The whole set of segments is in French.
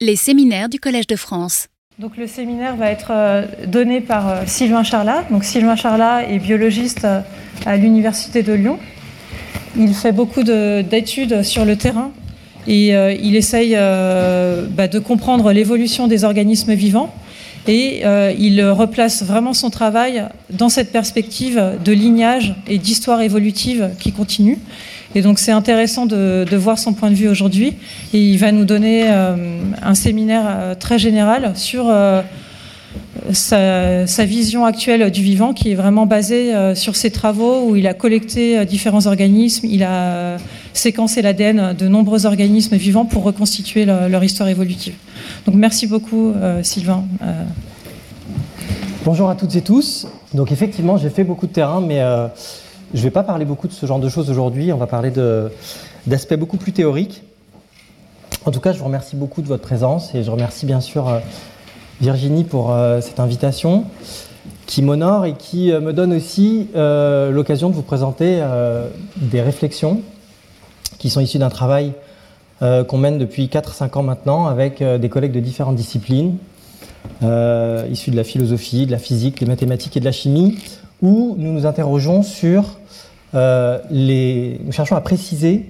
Les séminaires du Collège de France. Donc le séminaire va être euh, donné par euh, Sylvain Charlat. Sylvain Charlat est biologiste euh, à l'Université de Lyon. Il fait beaucoup d'études sur le terrain et il essaye bah, de comprendre l'évolution des organismes vivants et il replace vraiment son travail dans cette perspective de lignage et d'histoire évolutive qui continue. Et donc c'est intéressant de, voir son point de vue aujourd'hui. Et il va nous donner euh, un séminaire euh, très général sur euh, sa, vision actuelle du vivant, qui est vraiment basée sur ses travaux où il a collecté différents organismes, il a séquencé l'ADN de nombreux organismes vivants pour reconstituer leur, histoire évolutive. Donc merci beaucoup Sylvain. Bonjour à toutes et tous. Donc effectivement, j'ai fait beaucoup de terrain, mais je ne vais pas parler beaucoup de ce genre de choses aujourd'hui, on va parler d'aspects beaucoup plus théoriques. En tout cas, je vous remercie beaucoup de votre présence et je remercie bien sûr euh, Virginie pour euh, cette invitation qui m'honore et qui euh, me donne aussi l'occasion de vous présenter des réflexions qui sont issues d'un travail qu'on mène depuis 4-5 ans maintenant avec des collègues de différentes disciplines, issus de la philosophie, de la physique, des mathématiques et de la chimie, où nous nous interrogeons sur euh, les, nous cherchons à préciser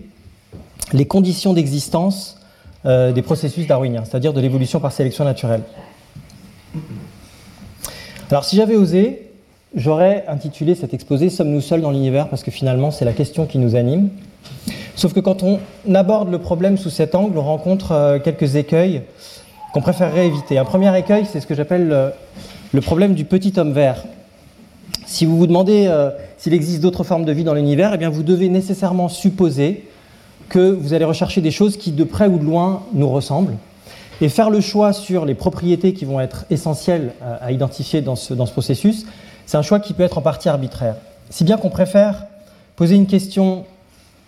les conditions d'existence euh, des processus darwiniens, c'est-à-dire de l'évolution par sélection naturelle. Alors si j'avais osé, j'aurais intitulé cet exposé Sommes-nous seuls dans l'univers parce que finalement c'est la question qui nous anime. Sauf que quand on aborde le problème sous cet angle, on rencontre euh, quelques écueils qu'on préférerait éviter. Un premier écueil, c'est ce que j'appelle le problème du petit homme vert. Si vous vous demandez euh, s'il existe d'autres formes de vie dans l'univers, eh bien vous devez nécessairement supposer que vous allez rechercher des choses qui de près ou de loin nous ressemblent et faire le choix sur les propriétés qui vont être essentielles euh, à, identifier dans ce, processus, c'est un choix qui peut être en partie arbitraire. Si bien qu'on préfère poser une question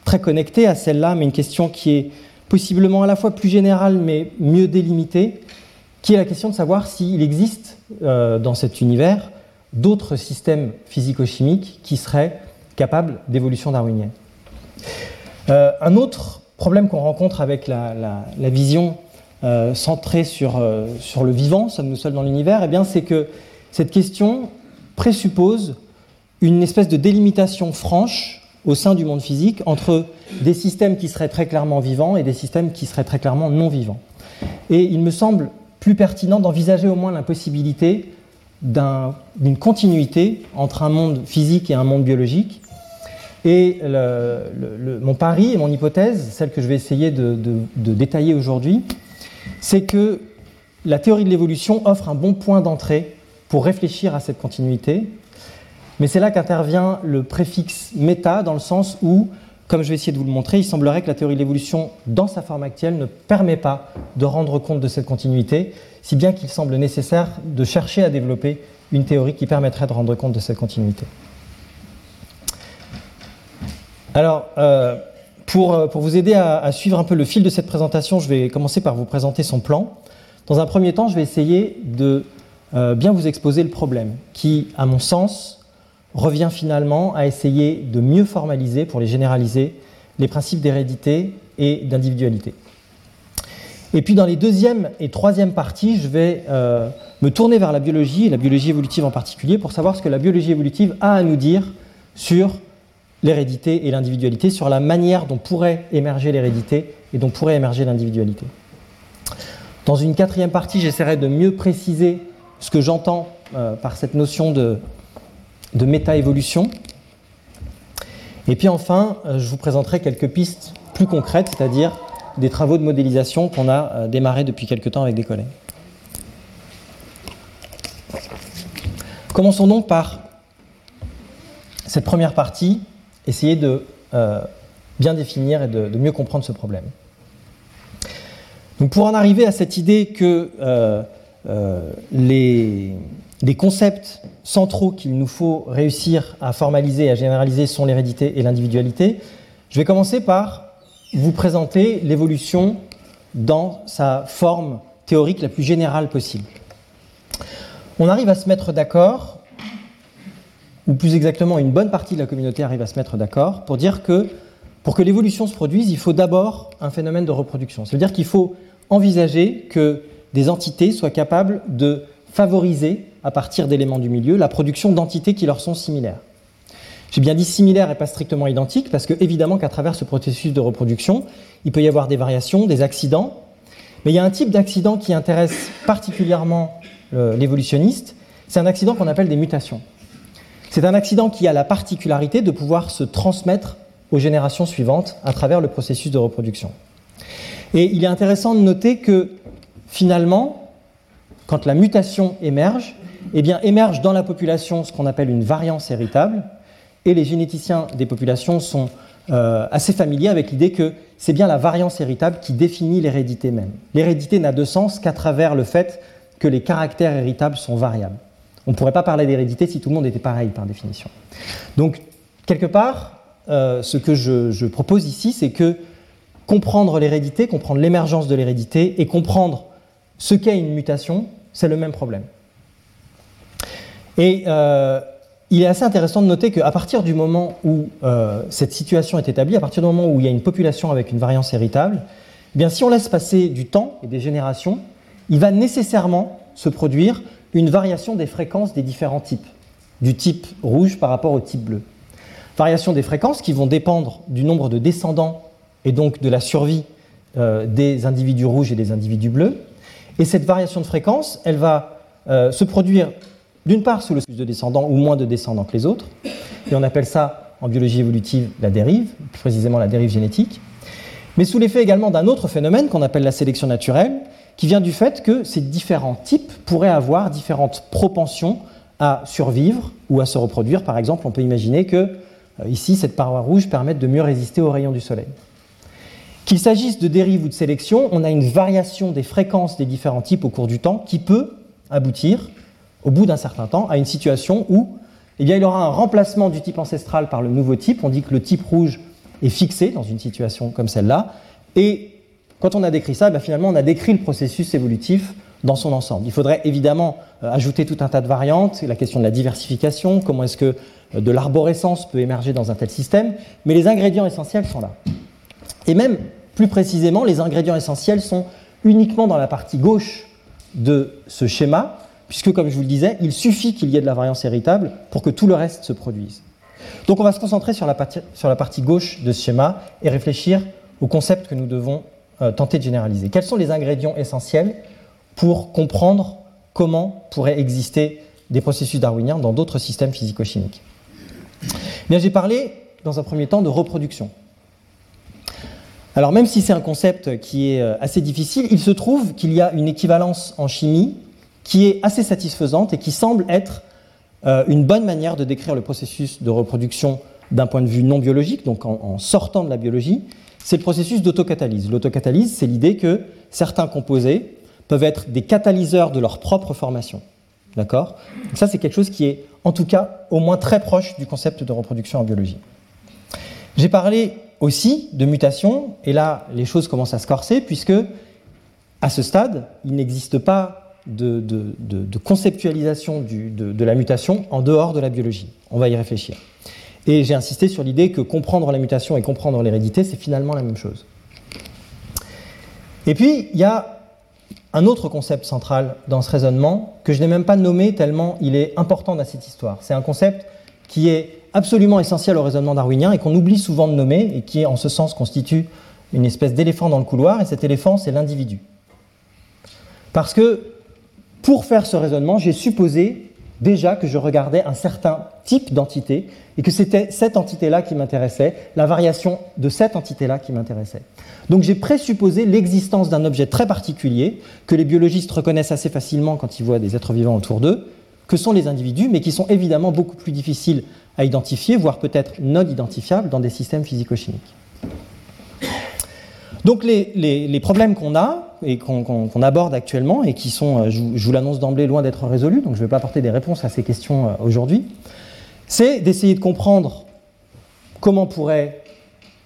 très connectée à celle-là, mais une question qui est possiblement à la fois plus générale mais mieux délimitée, qui est la question de savoir s'il existe euh, dans cet univers d'autres systèmes physico-chimiques qui seraient capables d'évolution darwinienne. Euh, un autre problème qu'on rencontre avec la, vision euh, centrée sur, euh, sur, le vivant, sommes-nous seuls dans l'univers, eh c'est que cette question présuppose une espèce de délimitation franche au sein du monde physique entre des systèmes qui seraient très clairement vivants et des systèmes qui seraient très clairement non vivants. Et il me semble plus pertinent d'envisager au moins l'impossibilité d'une continuité entre un monde physique et un monde biologique. Et mon pari et mon hypothèse, celle que je vais essayer de, détailler aujourd'hui, c'est que la théorie de l'évolution offre un bon point d'entrée pour réfléchir à cette continuité. Mais c'est là qu'intervient le préfixe méta, dans le sens où, comme je vais essayer de vous le montrer, il semblerait que la théorie de l'évolution, dans sa forme actuelle, ne permet pas de rendre compte de cette continuité, si bien qu'il semble nécessaire de chercher à développer une théorie qui permettrait de rendre compte de cette continuité. Alors, euh, pour, euh, pour, vous aider à, suivre un peu le fil de cette présentation, je vais commencer par vous présenter son plan. Dans un premier temps, je vais essayer de euh, bien vous exposer le problème, qui, à mon sens, revient finalement à essayer de mieux formaliser, pour les généraliser, les principes d'hérédité et d'individualité. Et puis dans les deuxième et troisième parties, je vais euh, me tourner vers la biologie, et la biologie évolutive en particulier, pour savoir ce que la biologie évolutive a à nous dire sur l'hérédité et l'individualité, sur la manière dont pourrait émerger l'hérédité et dont pourrait émerger l'individualité. Dans une quatrième partie, j'essaierai de mieux préciser ce que j'entends euh, par cette notion de, de méta-évolution. Et puis enfin, euh, je vous présenterai quelques pistes plus concrètes, c'est-à-dire des travaux de modélisation qu'on a euh, démarré depuis quelques temps avec des collègues. Commençons donc par cette première partie, essayer de euh, bien définir et de, mieux comprendre ce problème. Donc pour en arriver à cette idée que les, les, concepts centraux qu'il nous faut réussir à formaliser et à généraliser sont l'hérédité et l'individualité, je vais commencer par vous présenter l'évolution dans sa forme théorique la plus générale possible. On arrive à se mettre d'accord, ou plus exactement une bonne partie de la communauté arrive à se mettre d'accord, pour dire que pour que l'évolution se produise, il faut d'abord un phénomène de reproduction. C'est-à-dire qu'il faut envisager que des entités soient capables de favoriser, à partir d'éléments du milieu, la production d'entités qui leur sont similaires. J'ai bien dit similaires et pas strictement identiques, parce que évidemment qu'à travers ce processus de reproduction, il peut y avoir des variations, des accidents, mais il y a un type d'accident qui intéresse particulièrement l'évolutionniste, c'est un accident qu'on appelle des mutations. C'est un accident qui a la particularité de pouvoir se transmettre aux générations suivantes à travers le processus de reproduction. Et il est intéressant de noter que finalement, quand la mutation émerge, eh bien, émerge dans la population ce qu'on appelle une variance héritable, et les généticiens des populations sont euh, assez familiers avec l'idée que c'est bien la variance héritable qui définit l'hérédité même. L'hérédité n'a de sens qu'à travers le fait que les caractères héritables sont variables. On ne pourrait pas parler d'hérédité si tout le monde était pareil par définition. Donc, quelque part, euh, ce que je, propose ici, c'est que comprendre l'hérédité, comprendre l'émergence de l'hérédité et comprendre ce qu'est une mutation, c'est le même problème. Et euh, il est assez intéressant de noter qu'à partir du moment où euh, cette situation est établie, à partir du moment où il y a une population avec une variance héritable, eh bien, si on laisse passer du temps et des générations, il va nécessairement se produire une variation des fréquences des différents types, du type rouge par rapport au type bleu. Variation des fréquences qui vont dépendre du nombre de descendants et donc de la survie euh, des individus rouges et des individus bleus. Et cette variation de fréquence, elle va se produire d'une part sous le plus de descendants ou moins de descendants que les autres, et on appelle ça en biologie évolutive la dérive, plus précisément la dérive génétique, mais sous l'effet également d'un autre phénomène qu'on appelle la sélection naturelle, qui vient du fait que ces différents types pourraient avoir différentes propensions à survivre ou à se reproduire. Par exemple, on peut imaginer que euh, ici, cette paroi rouge permette de mieux résister aux rayons du soleil. Qu'il s'agisse de dérive ou de sélection, on a une variation des fréquences des différents types au cours du temps qui peut aboutir, au bout d'un certain temps, à une situation où eh il y aura un remplacement du type ancestral par le nouveau type. On dit que le type rouge est fixé dans une situation comme celle-là, et quand on a décrit ça, ben finalement, on a décrit le processus évolutif dans son ensemble. Il faudrait évidemment euh, ajouter tout un tas de variantes, la question de la diversification, comment est-ce que euh, de l'arborescence peut émerger dans un tel système, mais les ingrédients essentiels sont là. Et même plus précisément, les ingrédients essentiels sont uniquement dans la partie gauche de ce schéma, puisque comme je vous le disais, il suffit qu'il y ait de la variance héritable pour que tout le reste se produise. Donc on va se concentrer sur la partie, gauche de ce schéma et réfléchir au concept que nous devons euh, tenter de généraliser. Quels sont les ingrédients essentiels pour comprendre comment pourraient exister des processus darwiniens dans d'autres systèmes physico-chimiques? J'ai parlé dans un premier temps de reproduction. Alors même si c'est un concept qui est euh, assez difficile, il se trouve qu'il y a une équivalence en chimie qui est assez satisfaisante et qui semble être euh, une bonne manière de décrire le processus de reproduction d'un point de vue non biologique, donc en sortant de la biologie, c'est le processus d'autocatalyse. L'autocatalyse, c'est l'idée que certains composés peuvent être des catalyseurs de leur propre formation. D'accord? Ça, c'est quelque chose qui est, en tout cas, au moins très proche du concept de reproduction en biologie. J'ai parlé aussi de mutation, et là, les choses commencent à se corser, puisque, à ce stade, il n'existe pas de, conceptualisation de la mutation en dehors de la biologie. On va y réfléchir. Et j'ai insisté sur l'idée que comprendre la mutation et comprendre l'hérédité, c'est finalement la même chose. Et puis, il y a un autre concept central dans ce raisonnement que je n'ai même pas nommé tellement il est important dans cette histoire. C'est un concept qui est absolument essentiel au raisonnement darwinien et qu'on oublie souvent de nommer et qui, en ce sens, constitue une espèce d'éléphant dans le couloir. Et cet éléphant, c'est l'individu. Parce que pour faire ce raisonnement, j'ai supposé déjà que je regardais un certain type d'entité et que c'était cette entité-là qui m'intéressait, la variation de cette entité-là qui m'intéressait. Donc j'ai présupposé l'existence d'un objet très particulier que les biologistes reconnaissent assez facilement quand ils voient des êtres vivants autour d'eux, que sont les individus, mais qui sont évidemment beaucoup plus difficiles à identifier, voire peut-être non identifiables dans des systèmes physico-chimiques. Donc les, problèmes qu'on a et qu'on aborde actuellement et qui sont, euh, je, vous l'annonce d'emblée, loin d'être résolus, donc je ne vais pas apporter des réponses à ces questions euh, aujourd'hui, c'est d'essayer de comprendre comment pourrait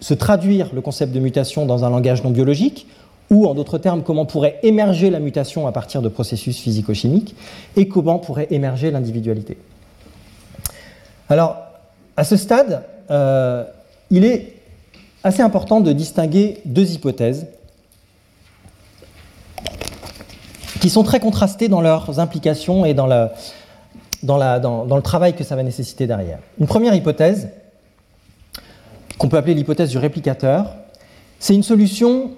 se traduire le concept de mutation dans un langage non biologique, ou en d'autres termes, comment pourrait émerger la mutation à partir de processus physico-chimiques, et comment pourrait émerger l'individualité. Alors, à ce stade, euh, il est assez important de distinguer deux hypothèses qui sont très contrastées dans leurs implications et dans, dans, le travail que ça va nécessiter derrière. Une première hypothèse, qu'on peut appeler l'hypothèse du réplicateur, c'est une solution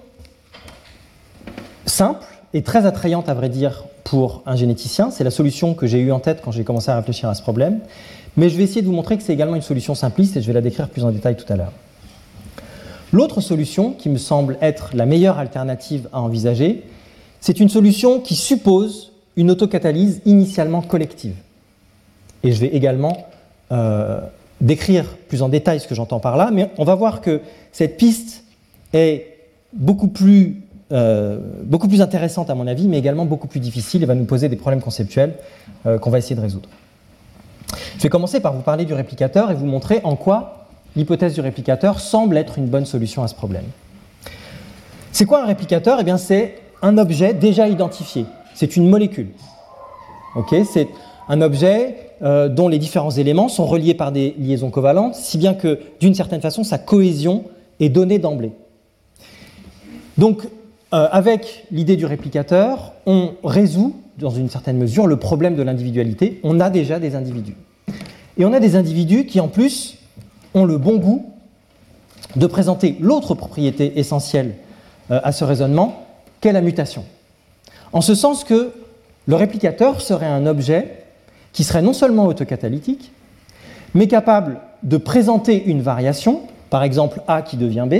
simple et très attrayante à vrai dire pour un généticien. C'est la solution que j'ai eue en tête quand j'ai commencé à réfléchir à ce problème. Mais je vais essayer de vous montrer que c'est également une solution simpliste et je vais la décrire plus en détail tout à l'heure. L'autre solution qui me semble être la meilleure alternative à envisager, c'est une solution qui suppose une autocatalyse initialement collective. Et je vais également euh, décrire plus en détail ce que j'entends par là, mais on va voir que cette piste est beaucoup plus, euh, intéressante à mon avis, mais également beaucoup plus difficile et va nous poser des problèmes conceptuels euh, qu'on va essayer de résoudre. Je vais commencer par vous parler du réplicateur et vous montrer en quoi l'hypothèse du réplicateur semble être une bonne solution à ce problème. C'est quoi un réplicateur? Eh bien, c'est un objet déjà identifié. C'est une molécule. C'est un objet euh, dont les différents éléments sont reliés par des liaisons covalentes, si bien que, d'une certaine façon, sa cohésion est donnée d'emblée. Donc, euh, avec l'idée du réplicateur, on résout, dans une certaine mesure, le problème de l'individualité. On a déjà des individus. Et on a des individus qui, en plus, ont le bon goût de présenter l'autre propriété essentielle euh, à ce raisonnement, la mutation. En ce sens que le réplicateur serait un objet qui serait non seulement autocatalytique, mais capable de présenter une variation, par exemple A qui devient B,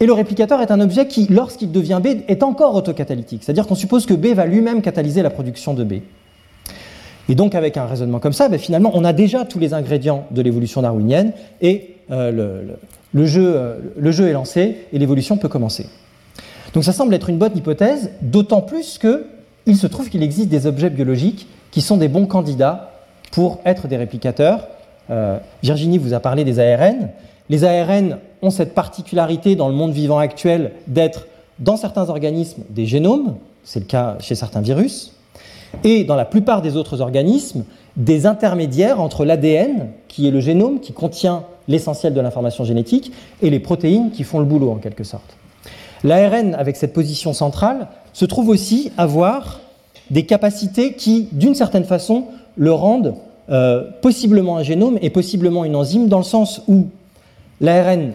et le réplicateur est un objet qui, lorsqu'il devient B, est encore autocatalytique. C'est-à-dire qu'on suppose que B va lui-même catalyser la production de B. Et donc, avec un raisonnement comme ça, ben, finalement, on a déjà tous les ingrédients de l'évolution darwinienne et euh, euh, le jeu est lancé et l'évolution peut commencer. Donc, ça semble être une bonne hypothèse, d'autant plus qu'il se trouve qu'il existe des objets biologiques qui sont des bons candidats pour être des réplicateurs. Euh, Virginie vous a parlé des ARN. Les ARN ont cette particularité dans le monde vivant actuel d'être, dans certains organismes, des génomes, c'est le cas chez certains virus, et dans la plupart des autres organismes, des intermédiaires entre l'ADN, qui est le génome, qui contient l'essentiel de l'information génétique, et les protéines qui font le boulot en quelque sorte. L'ARN, avec cette position centrale, se trouve aussi avoir des capacités qui, d'une certaine façon, le rendent euh, possiblement un génome et possiblement une enzyme, dans le sens où l'ARN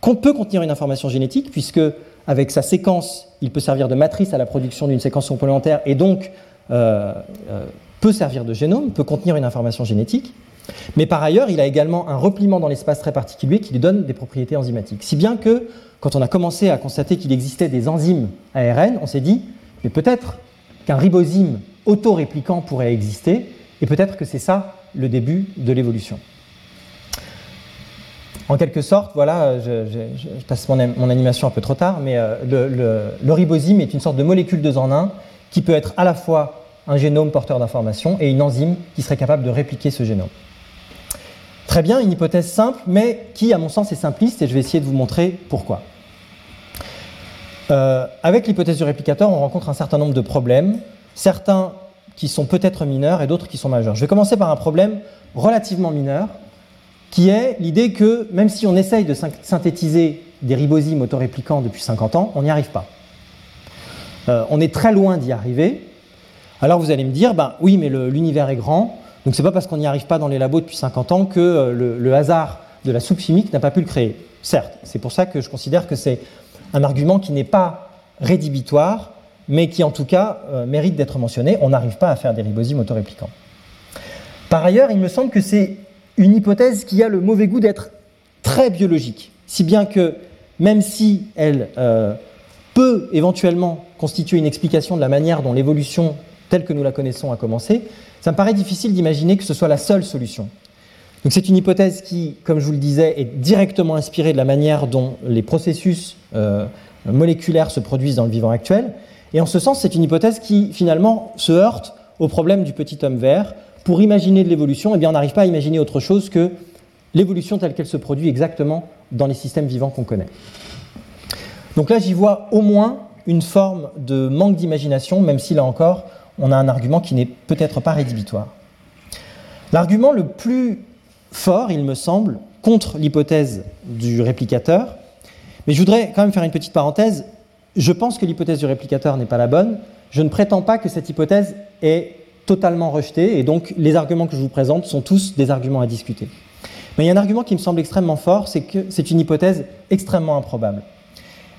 peut contenir une information génétique, puisque avec sa séquence, il peut servir de matrice à la production d'une séquence complémentaire et donc euh, euh, peut servir de génome, peut contenir une information génétique. Mais par ailleurs, il a également un repliement dans l'espace très particulier qui lui donne des propriétés enzymatiques. Si bien que, quand on a commencé à constater qu'il existait des enzymes ARN, on s'est dit, mais peut-être qu'un ribosyme auto-répliquant pourrait exister, et peut-être que c'est ça le début de l'évolution. En quelque sorte, voilà, je, passe mon, animation un peu trop tard, mais euh, le, ribosyme est une sorte de molécule 2 en 1 qui peut être à la fois un génome porteur d'informations et une enzyme qui serait capable de répliquer ce génome. Très bien, une hypothèse simple, mais qui, à mon sens, est simpliste, et je vais essayer de vous montrer pourquoi. Euh, avec l'hypothèse du réplicateur, on rencontre un certain nombre de problèmes, certains qui sont peut-être mineurs et d'autres qui sont majeurs. Je vais commencer par un problème relativement mineur, qui est l'idée que même si on essaye de synthétiser des ribosymes autoréplicants depuis 50 ans, on n'y arrive pas. Euh, on est très loin d'y arriver. Alors vous allez me dire, ben, oui, mais l'univers est grand, donc c'est pas parce qu'on n'y arrive pas dans les labos depuis 50 ans que euh, le, hasard de la soupe chimique n'a pas pu le créer. Certes, c'est pour ça que je considère que c'est un argument qui n'est pas rédhibitoire, mais qui en tout cas euh, mérite d'être mentionné. On n'arrive pas à faire des ribosymes autoréplicants. Par ailleurs, il me semble que c'est une hypothèse qui a le mauvais goût d'être très biologique, si bien que même si elle euh, peut éventuellement constituer une explication de la manière dont l'évolution telle que nous la connaissons a commencé, ça me paraît difficile d'imaginer que ce soit la seule solution. Donc c'est une hypothèse qui, comme je vous le disais, est directement inspirée de la manière dont les processus euh, moléculaires se produisent dans le vivant actuel. Et en ce sens, c'est une hypothèse qui finalement se heurte au problème du petit homme vert. Pour imaginer de l'évolution, eh on n'arrive pas à imaginer autre chose que l'évolution telle qu'elle se produit exactement dans les systèmes vivants qu'on connaît. Donc là, j'y vois au moins une forme de manque d'imagination, même si là encore, on a un argument qui n'est peut-être pas rédhibitoire. L'argument le plus fort, il me semble, contre l'hypothèse du réplicateur. Mais je voudrais quand même faire une petite parenthèse. Je pense que l'hypothèse du réplicateur n'est pas la bonne. je ne prétends pas que cette hypothèse est totalement rejetée, et donc les arguments que je vous présente sont tous des arguments à discuter. Mais il y a un argument qui me semble extrêmement fort, c'est que c'est une hypothèse extrêmement improbable.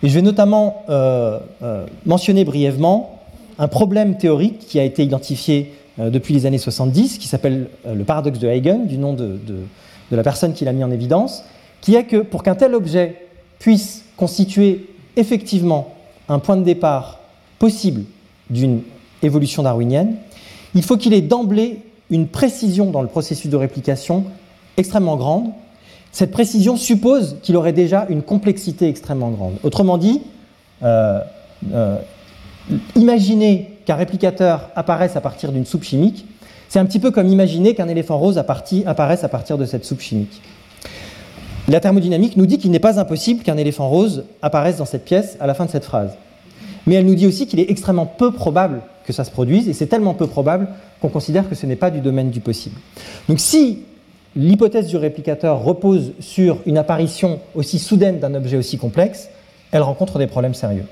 Et je vais notamment euh, euh, mentionner brièvement un problème théorique qui a été identifié euh, depuis les années 70, qui s'appelle le paradoxe de Huygens, du nom de, la personne qui l'a mis en évidence, qui est que pour qu'un tel objet puisse constituer effectivement un point de départ possible d'une évolution darwinienne, il faut qu'il ait d'emblée une précision dans le processus de réplication extrêmement grande. Cette précision suppose qu'il aurait déjà une complexité extrêmement grande. Autrement dit, euh, euh, imaginer qu'un réplicateur apparaisse à partir d'une soupe chimique, c'est un petit peu comme imaginer qu'un éléphant rose apparaisse à partir de cette soupe chimique. La thermodynamique nous dit qu'il n'est pas impossible qu'un éléphant rose apparaisse dans cette pièce à la fin de cette phrase. Mais elle nous dit aussi qu'il est extrêmement peu probable que ça se produise, et c'est tellement peu probable qu'on considère que ce n'est pas du domaine du possible. Donc si l'hypothèse du réplicateur repose sur une apparition aussi soudaine d'un objet aussi complexe, elle rencontre des problèmes sérieux.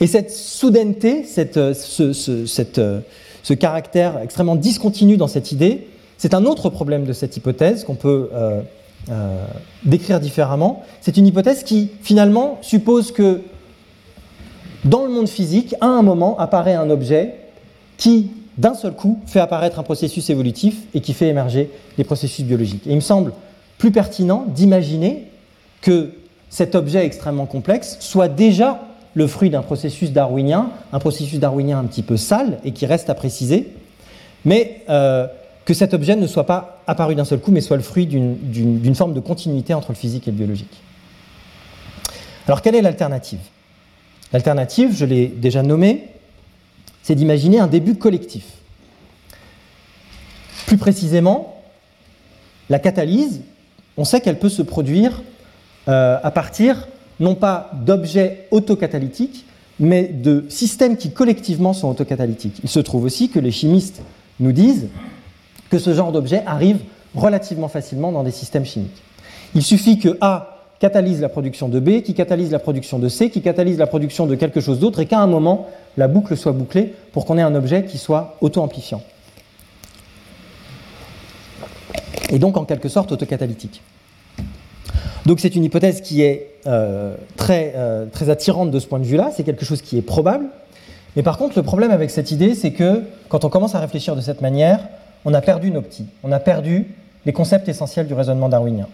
Et cette soudaineté, cette, ce, ce, caractère extrêmement discontinu dans cette idée, c'est un autre problème de cette hypothèse qu'on peut euh, euh, décrire différemment. C'est une hypothèse qui, finalement, suppose que dans le monde physique, à un moment, apparaît un objet qui, d'un seul coup, fait apparaître un processus évolutif et qui fait émerger les processus biologiques. Et il me semble plus pertinent d'imaginer que cet objet extrêmement complexe soit déjà le fruit d'un processus darwinien, un processus darwinien un petit peu sale et qui reste à préciser, mais euh, que cet objet ne soit pas apparu d'un seul coup, mais soit le fruit d'une forme de continuité entre le physique et le biologique. Alors quelle est l'alternative? L'alternative, je l'ai déjà nommée, c'est d'imaginer un début collectif. Plus précisément, la catalyse, on sait qu'elle peut se produire euh, à partir non pas d'objets autocatalytiques, mais de systèmes qui collectivement sont autocatalytiques. Il se trouve aussi que les chimistes nous disent que ce genre d'objet arrive relativement facilement dans des systèmes chimiques. Il suffit que A catalyse la production de B, qui catalyse la production de C, qui catalyse la production de quelque chose d'autre, et qu'à un moment, la boucle soit bouclée pour qu'on ait un objet qui soit auto-amplifiant. Et donc en quelque sorte autocatalytique. Donc c'est une hypothèse qui est euh, très, euh, très attirante de ce point de vue-là, c'est quelque chose qui est probable. Mais par contre, le problème avec cette idée, c'est que quand on commence à réfléchir de cette manière, on a perdu nos petits, on a perdu les concepts essentiels du raisonnement darwinien.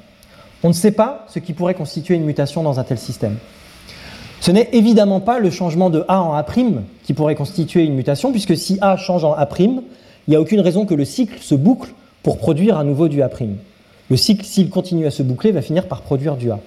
On ne sait pas ce qui pourrait constituer une mutation dans un tel système. Ce n'est évidemment pas le changement de A en A' qui pourrait constituer une mutation, puisque si A change en A', il n'y a aucune raison que le cycle se boucle pour produire à nouveau du A'. Le cycle, s'il continue à se boucler, va finir par produire du A.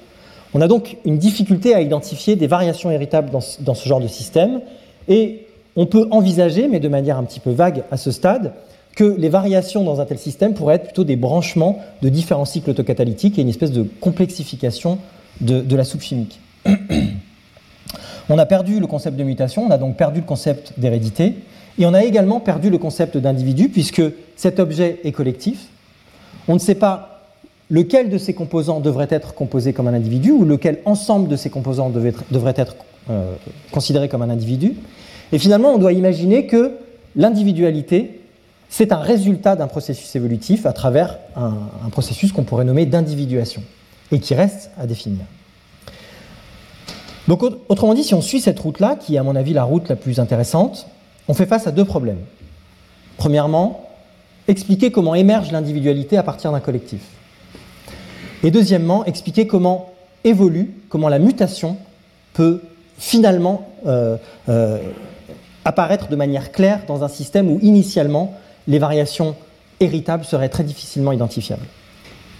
On a donc une difficulté à identifier des variations héritables dans, ce genre de système, et on peut envisager, mais de manière un petit peu vague à ce stade, que les variations dans un tel système pourraient être plutôt des branchements de différents cycles autocatalytiques et une espèce de complexification de, la soupe chimique. on a perdu le concept de mutation, on a donc perdu le concept d'hérédité, et on a également perdu le concept d'individu, puisque cet objet est collectif. On ne sait pas lequel de ces composants devrait être composé comme un individu, ou lequel ensemble de ces composants devrait être euh, considéré comme un individu? Et finalement, on doit imaginer que l'individualité c'est un résultat d'un processus évolutif à travers un, processus qu'on pourrait nommer d'individuation et qui reste à définir. Donc autrement dit, si on suit cette route-là, qui est à mon avis la route la plus intéressante, on fait face à deux problèmes. Premièrement, expliquer comment émerge l'individualité à partir d'un collectif. Et deuxièmement, expliquer comment évolue, comment la mutation peut finalement euh, euh, apparaître de manière claire dans un système où initialement les variations héritables seraient très difficilement identifiables.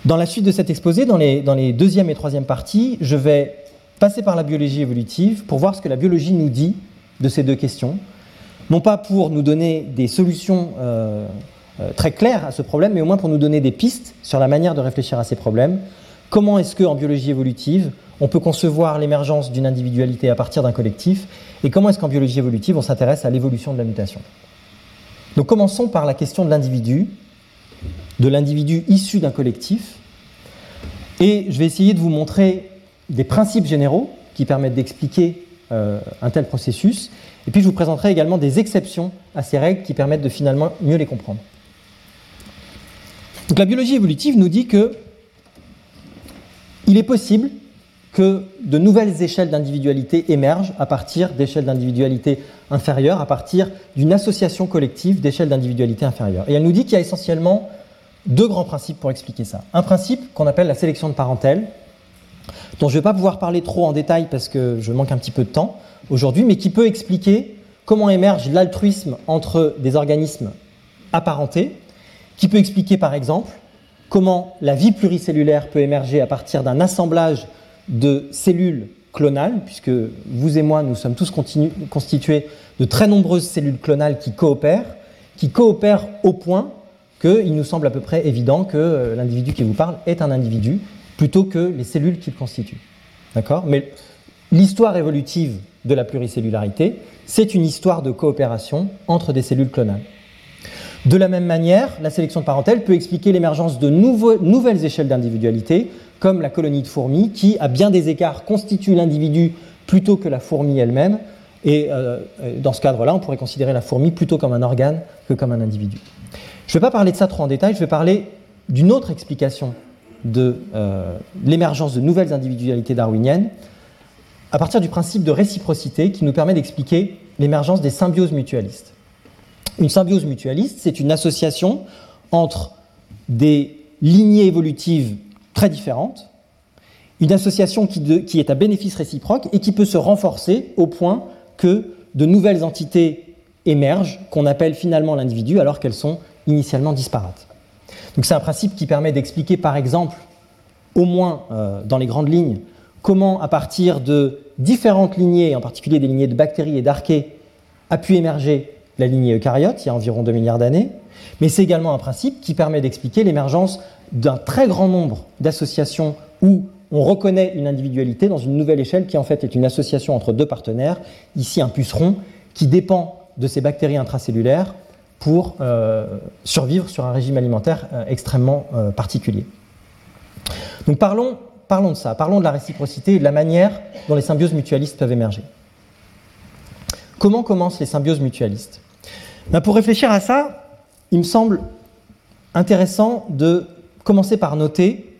Dans la suite de cet exposé, dans les, dans deuxième et troisième parties, je vais passer par la biologie évolutive pour voir ce que la biologie nous dit de ces deux questions. Non pas pour nous donner des solutions euh, très claires à ce problème, mais au moins pour nous donner des pistes sur la manière de réfléchir à ces problèmes. Comment est-ce qu'en biologie évolutive, on peut concevoir l'émergence d'une individualité à partir d'un collectif Et comment est-ce qu'en biologie évolutive, on s'intéresse à l'évolution de la mutation? Donc commençons par la question de l'individu, de l'individu issu d'un collectif. Et je vais essayer de vous montrer des principes généraux qui permettent d'expliquer euh, un tel processus Et puis je vous présenterai également des exceptions à ces règles qui permettent de finalement mieux les comprendre. Donc la biologie évolutive nous dit que il est possible que de nouvelles échelles d'individualité émergent à partir d'échelles d'individualité inférieures, à partir d'une association collective d'échelles d'individualité inférieures. Et elle nous dit qu'il y a essentiellement deux grands principes pour expliquer ça. Un principe qu'on appelle la sélection de parentèle, dont je ne vais pas pouvoir parler trop en détail parce que je manque un petit peu de temps aujourd'hui, mais qui peut expliquer comment émerge l'altruisme entre des organismes apparentés, qui peut expliquer par exemple comment la vie pluricellulaire peut émerger à partir d'un assemblage de cellules clonales, puisque vous et moi, nous sommes tous constitués de très nombreuses cellules clonales qui coopèrent, qui coopèrent au point qu'il nous semble à peu près évident que euh, l'individu qui vous parle est un individu, plutôt que les cellules qu'il constitue. D'accord? Mais l'histoire évolutive de la pluricellularité, c'est une histoire de coopération entre des cellules clonales. De la même manière, la sélection de parentèle peut expliquer l'émergence de nouvelles échelles d'individualité, comme la colonie de fourmis, qui, à bien des écarts, constitue l'individu plutôt que la fourmi elle-même. Et euh, dans ce cadre-là, on pourrait considérer la fourmi plutôt comme un organe que comme un individu. Je ne vais pas parler de ça trop en détail, je vais parler d'une autre explication de euh, l'émergence de nouvelles individualités darwiniennes à partir du principe de réciprocité qui nous permet d'expliquer l'émergence des symbioses mutualistes. Une symbiose mutualiste, c'est une association entre des lignées évolutives très différentes, une association qui, est à bénéfice réciproque et qui peut se renforcer au point que de nouvelles entités émergent, qu'on appelle finalement l'individu, alors qu'elles sont initialement disparates. Donc c'est un principe qui permet d'expliquer par exemple, au moins euh, dans les grandes lignes, comment à partir de différentes lignées, en particulier des lignées de bactéries et d'archées, a pu émerger la lignée eucaryote il y a environ 2 milliards d'années, mais c'est également un principe qui permet d'expliquer l'émergence d'un très grand nombre d'associations où on reconnaît une individualité dans une nouvelle échelle qui en fait est une association entre deux partenaires, ici un puceron, qui dépend de ces bactéries intracellulaires pour euh, survivre sur un régime alimentaire euh, extrêmement euh, particulier. Donc parlons, parlons de ça, parlons de la réciprocité et de la manière dont les symbioses mutualistes peuvent émerger. Comment commencent les symbioses mutualistes? Ben, Pour réfléchir à ça, il me semble intéressant de commencer par noter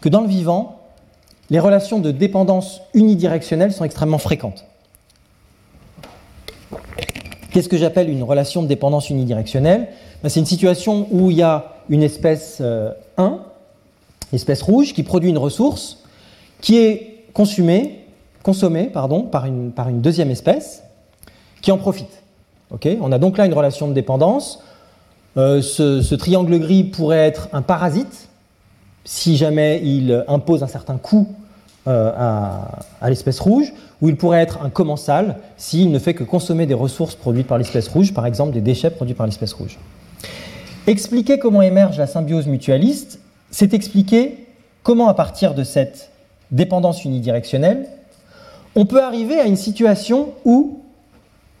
que dans le vivant, les relations de dépendance unidirectionnelle sont extrêmement fréquentes. Qu'est-ce que j'appelle une relation de dépendance unidirectionnelle? Ben, C'est une situation où il y a une espèce 1, euh, espèce rouge, qui produit une ressource qui est consommée, par une deuxième espèce qui en profite. On a donc là une relation de dépendance. Euh, ce, triangle gris pourrait être un parasite si jamais il impose un certain coût euh, à, l'espèce rouge, ou il pourrait être un commensal s'il ne fait que consommer des ressources produites par l'espèce rouge, par exemple des déchets produits par l'espèce rouge. Expliquer comment émerge la symbiose mutualiste, c'est expliquer comment à partir de cette dépendance unidirectionnelle, on peut arriver à une situation où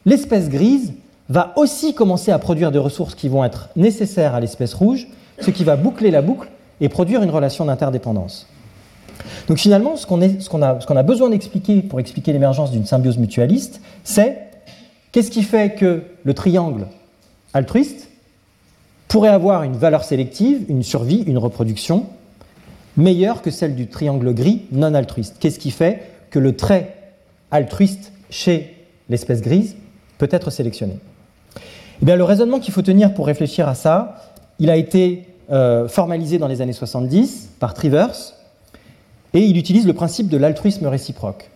l'espèce grise va aussi commencer à produire des ressources qui vont être nécessaires à l'espèce rouge, ce qui va boucler la boucle et produire une relation d'interdépendance. Donc finalement, ce qu'on a, besoin d'expliquer pour expliquer l'émergence d'une symbiose mutualiste, c'est qu'est-ce qui fait que le triangle altruiste pourrait avoir une valeur sélective, une survie, une reproduction meilleure que celle du triangle gris non altruiste? Qu'est-ce qui fait que le trait altruiste chez l'espèce grise peut être sélectionné eh Le raisonnement qu'il faut tenir pour réfléchir à ça, il a été euh, formalisé dans les années 70 par Trivers, et il utilise le principe de l'altruisme réciproque.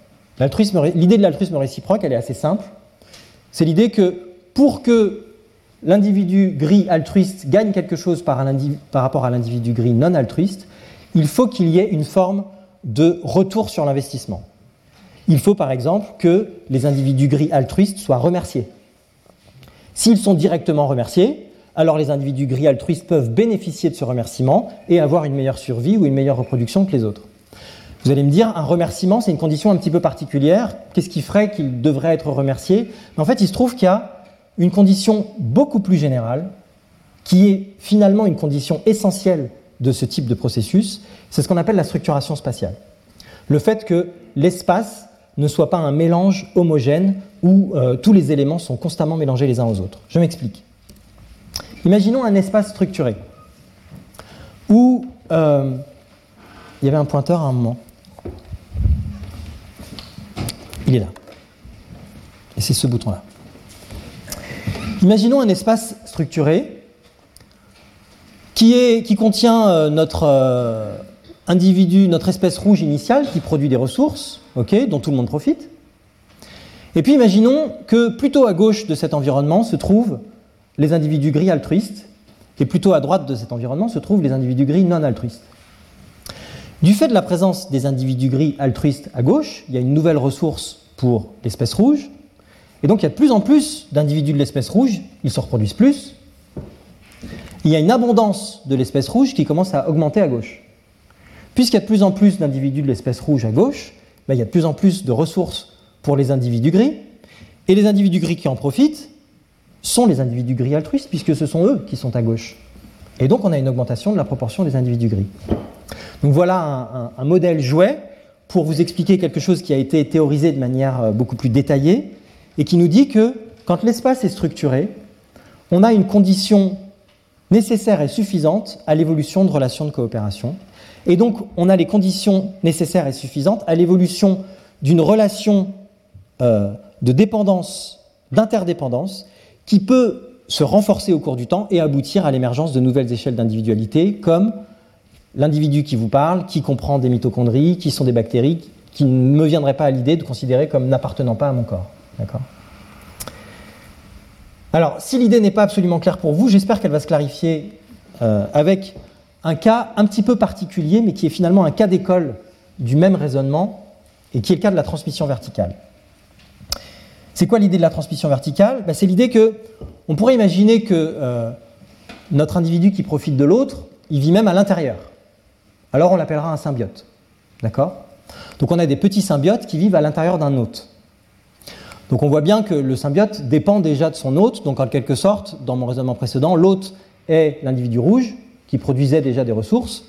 L'idée de l'altruisme réciproque, elle est assez simple. C'est l'idée que pour que l'individu gris altruiste gagne quelque chose par rapport à l'individu gris non altruiste, il faut qu'il y ait une forme de retour sur l'investissement. Il faut par exemple que les individus gris altruistes soient remerciés. S'ils sont directement remerciés, alors les individus gris altruistes peuvent bénéficier de ce remerciement et avoir une meilleure survie ou une meilleure reproduction que les autres. Vous allez me dire, un remerciement, c'est une condition un petit peu particulière. Qu'est-ce qui ferait qu'il devrait être remercié? En fait, il se trouve qu'il y a une condition beaucoup plus générale, qui est finalement une condition essentielle de ce type de processus, c'est ce qu'on appelle la structuration spatiale. Le fait que l'espace ne soit pas un mélange homogène où euh, tous les éléments sont constamment mélangés les uns aux autres. Je m'explique. Imaginons un espace structuré où euh, il y avait un pointeur à un moment. Il est là. Et c'est ce bouton-là. Imaginons un espace structuré qui, contient euh, notre individu, notre espèce rouge initiale qui produit des ressources, dont tout le monde profite. Et puis imaginons que plutôt à gauche de cet environnement se trouvent les individus gris altruistes, et plutôt à droite de cet environnement se trouvent les individus gris non altruistes. Du fait de la présence des individus gris altruistes à gauche, il y a une nouvelle ressource pour l'espèce rouge, et donc il y a de plus en plus d'individus de l'espèce rouge, ils se reproduisent plus. Il y a une abondance de l'espèce rouge qui commence à augmenter à gauche. Puisqu'il y a de plus en plus d'individus de l'espèce rouge à gauche, ben, il y a de plus en plus de ressources pour les individus gris. Et les individus gris qui en profitent sont les individus gris altruistes, puisque ce sont eux qui sont à gauche. Et donc on a une augmentation de la proportion des individus gris. Donc voilà un, modèle jouet pour vous expliquer quelque chose qui a été théorisé de manière euh, beaucoup plus détaillée et qui nous dit que quand l'espace est structuré, on a une condition nécessaire et suffisante à l'évolution de relations de coopération. Et donc, on a les conditions nécessaires et suffisantes à l'évolution d'une relation euh, de dépendance, d'interdépendance, qui peut se renforcer au cours du temps et aboutir à l'émergence de nouvelles échelles d'individualité, comme l'individu qui vous parle, qui comprend des mitochondries, qui sont des bactéries, qui ne me viendraient pas à l'idée de considérer comme n'appartenant pas à mon corps. D'accord? Alors, si l'idée n'est pas absolument claire pour vous, j'espère qu'elle va se clarifier euh, avec un cas un petit peu particulier, mais qui est finalement un cas d'école du même raisonnement, et qui est le cas de la transmission verticale. C'est quoi l'idée de la transmission verticale? Ben, C'est l'idée que on pourrait imaginer que euh, notre individu qui profite de l'autre, il vit même à l'intérieur. Alors on l'appellera un symbiote. D'accord? Donc on a des petits symbiotes qui vivent à l'intérieur d'un hôte. Donc on voit bien que le symbiote dépend déjà de son hôte, donc en quelque sorte, dans mon raisonnement précédent, l'hôte est l'individu rouge qui produisait déjà des ressources,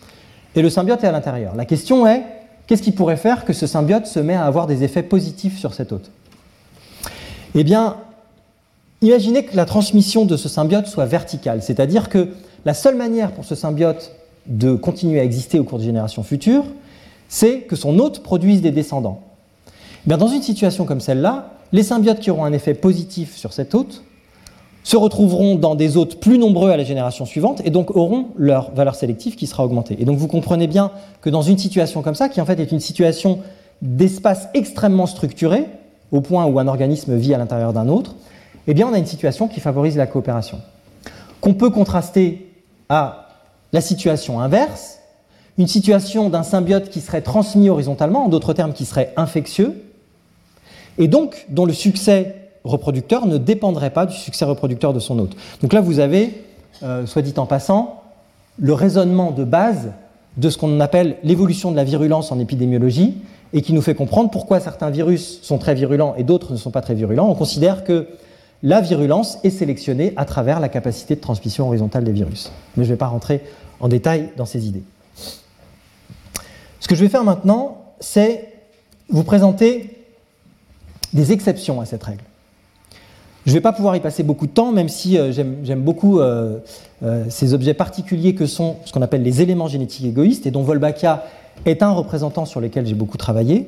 et le symbiote est à l'intérieur. La question est, qu'est-ce qui pourrait faire que ce symbiote se met à avoir des effets positifs sur cet hôte? Eh bien, imaginez que la transmission de ce symbiote soit verticale, c'est-à-dire que la seule manière pour ce symbiote de continuer à exister au cours des générations futures, c'est que son hôte produise des descendants. Eh dans une situation comme celle-là, les symbiotes qui auront un effet positif sur cet hôte se retrouveront dans des hôtes plus nombreux à la génération suivante et donc auront leur valeur sélective qui sera augmentée. Et donc vous comprenez bien que dans une situation comme ça, qui en fait est une situation d'espace extrêmement structuré, au point où un organisme vit à l'intérieur d'un autre, eh bien on a une situation qui favorise la coopération. Qu'on peut contraster à la situation inverse, une situation d'un symbiote qui serait transmis horizontalement, en d'autres termes qui serait infectieux, et donc dont le succès reproducteur ne dépendrait pas du succès reproducteur de son hôte. Donc là, vous avez, euh, soit dit en passant, le raisonnement de base de ce qu'on appelle l'évolution de la virulence en épidémiologie et qui nous fait comprendre pourquoi certains virus sont très virulents et d'autres ne sont pas très virulents. On considère que la virulence est sélectionnée à travers la capacité de transmission horizontale des virus. Mais je ne vais pas rentrer en détail dans ces idées. Ce que je vais faire maintenant, c'est vous présenter des exceptions à cette règle. Je ne vais pas pouvoir y passer beaucoup de temps, même si euh, j'aime beaucoup euh, euh, ces objets particuliers que sont ce qu'on appelle les éléments génétiques égoïstes, et dont Volbachia est un représentant sur lesquels j'ai beaucoup travaillé,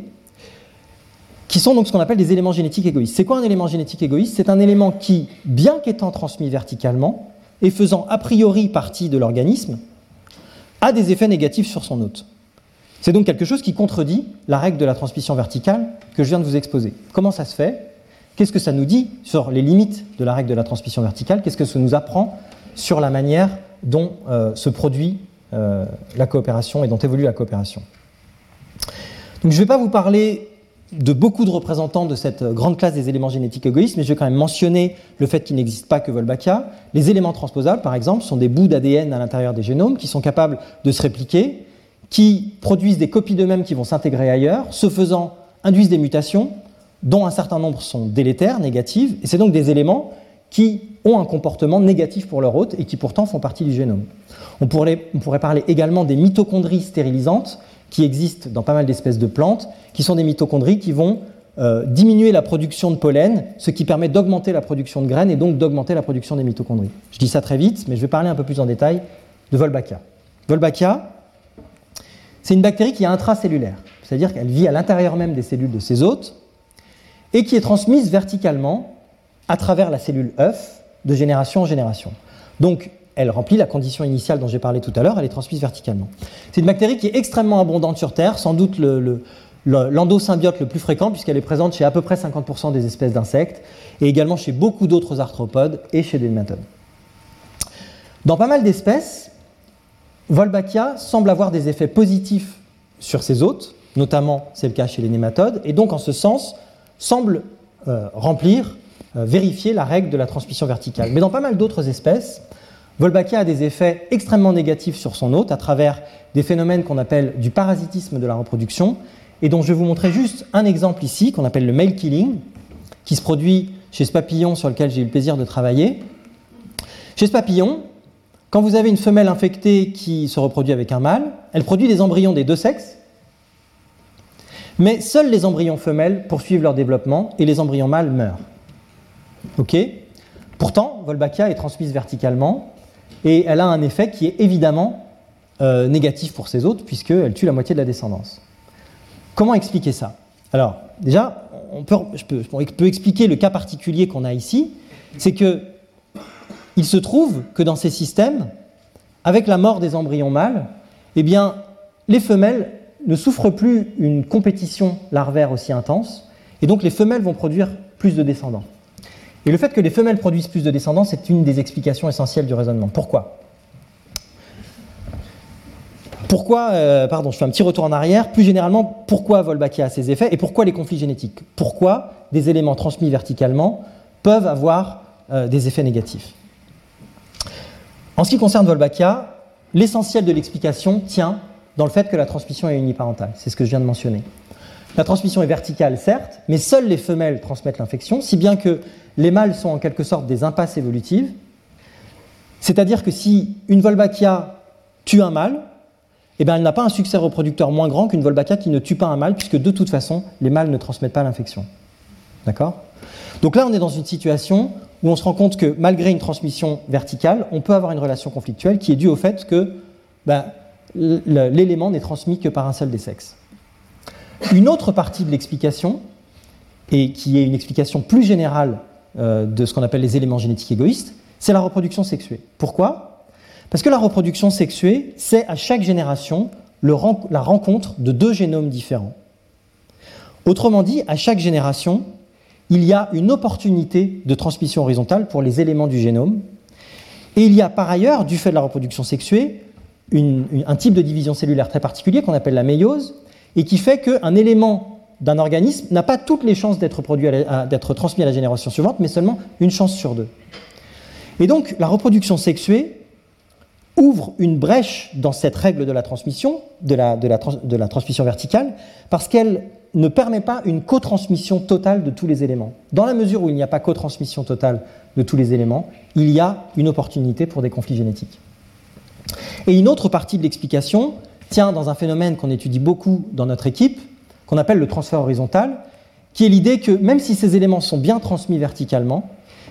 qui sont donc ce qu'on appelle des éléments génétiques égoïstes. C'est quoi un élément génétique égoïste? C'est un élément qui, bien qu'étant transmis verticalement et faisant a priori partie de l'organisme, a des effets négatifs sur son hôte. C'est donc quelque chose qui contredit la règle de la transmission verticale que je viens de vous exposer. Comment ça se fait? Qu'est-ce que ça nous dit sur les limites de la règle de la transmission verticale? Qu'est-ce que ça nous apprend sur la manière dont euh, se produit euh, la coopération et dont évolue la coopération? Je ne vais pas vous parler de beaucoup de représentants de cette grande classe des éléments génétiques égoïstes, mais je vais quand même mentionner le fait qu'il n'existe pas que Wolbachia. Les éléments transposables, par exemple, sont des bouts d'ADN à l'intérieur des génomes qui sont capables de se répliquer qui produisent des copies d'eux-mêmes qui vont s'intégrer ailleurs, ce faisant induisent des mutations dont un certain nombre sont délétères, négatives, et c'est donc des éléments qui ont un comportement négatif pour leur hôte et qui pourtant font partie du génome. On pourrait, parler également des mitochondries stérilisantes qui existent dans pas mal d'espèces de plantes, qui sont des mitochondries qui vont euh, diminuer la production de pollen, ce qui permet d'augmenter la production de graines et donc d'augmenter la production des mitochondries. Je dis ça très vite, mais je vais parler un peu plus en détail de Wolbachia. Wolbachia, c'est une bactérie qui est intracellulaire, c'est-à-dire qu'elle vit à l'intérieur même des cellules de ses hôtes et qui est transmise verticalement à travers la cellule œuf de génération en génération. Donc, elle remplit la condition initiale dont j'ai parlé tout à l'heure, elle est transmise verticalement. C'est une bactérie qui est extrêmement abondante sur Terre, sans doute l'endosymbiote le, plus fréquent, puisqu'elle est présente chez à peu près 50% des espèces d'insectes, et également chez beaucoup d'autres arthropodes et chez des nématodes. Dans pas mal d'espèces, Wolbachia semble avoir des effets positifs sur ses hôtes, notamment c'est le cas chez les nématodes, et donc en ce sens semble euh, remplir, euh, vérifier la règle de la transmission verticale. Mais dans pas mal d'autres espèces, Wolbachia a des effets extrêmement négatifs sur son hôte à travers des phénomènes qu'on appelle du parasitisme de la reproduction et dont je vais vous montrer juste un exemple ici qu'on appelle le male killing qui se produit chez ce papillon sur lequel j'ai eu le plaisir de travailler. Chez ce papillon, quand vous avez une femelle infectée qui se reproduit avec un mâle, elle produit des embryons des deux sexes, mais seuls les embryons femelles poursuivent leur développement et les embryons mâles meurent. Ok? Pourtant, Wolbachia est transmise verticalement et elle a un effet qui est évidemment euh, négatif pour ses hôtes, puisqu'elle tue la moitié de la descendance. Comment expliquer ça? Alors, déjà, on peut, expliquer le cas particulier qu'on a ici, c'est que il se trouve que dans ces systèmes, avec la mort des embryons mâles, eh bien, les femelles ne souffrent plus une compétition larvaire aussi intense, et donc les femelles vont produire plus de descendants. Et le fait que les femelles produisent plus de descendants, c'est une des explications essentielles du raisonnement. Pourquoi? Pourquoi, euh, pardon, je fais un petit retour en arrière, plus généralement, pourquoi Wolbachia a ces effets et pourquoi les conflits génétiques? Pourquoi des éléments transmis verticalement peuvent avoir euh, des effets négatifs? En ce qui concerne Wolbachia, l'essentiel de l'explication tient dans le fait que la transmission est uniparentale. C'est ce que je viens de mentionner. La transmission est verticale, certes, mais seules les femelles transmettent l'infection, si bien que les mâles sont en quelque sorte des impasses évolutives. C'est-à-dire que si une Wolbachia tue un mâle, eh bien, elle n'a pas un succès reproducteur moins grand qu'une Wolbachia qui ne tue pas un mâle, puisque de toute façon, les mâles ne transmettent pas l'infection. D'accord? Donc là, on est dans une situation où on se rend compte que malgré une transmission verticale, on peut avoir une relation conflictuelle qui est due au fait que ben, l'élément n'est transmis que par un seul des sexes. Une autre partie de l'explication, et qui est une explication plus générale euh, de ce qu'on appelle les éléments génétiques égoïstes, c'est la reproduction sexuée. Pourquoi? Parce que la reproduction sexuée, c'est à chaque génération la rencontre de deux génomes différents. Autrement dit, à chaque génération, il y a une opportunité de transmission horizontale pour les éléments du génome. Et il y a par ailleurs, du fait de la reproduction sexuée, un type de division cellulaire très particulier qu'on appelle la méiose, et qui fait qu'un élément d'un organisme n'a pas toutes les chances d'être, transmis à la génération suivante, mais seulement une chance sur deux. Et donc la reproduction sexuée ouvre une brèche dans cette règle de la transmission, de la, de la transmission verticale, parce qu'elle ne permet pas une co-transmission totale de tous les éléments. Dans la mesure où il n'y a pas co-transmission totale de tous les éléments, il y a une opportunité pour des conflits génétiques. Et une autre partie de l'explication tient dans un phénomène qu'on étudie beaucoup dans notre équipe, qu'on appelle le transfert horizontal, qui est l'idée que même si ces éléments sont bien transmis verticalement,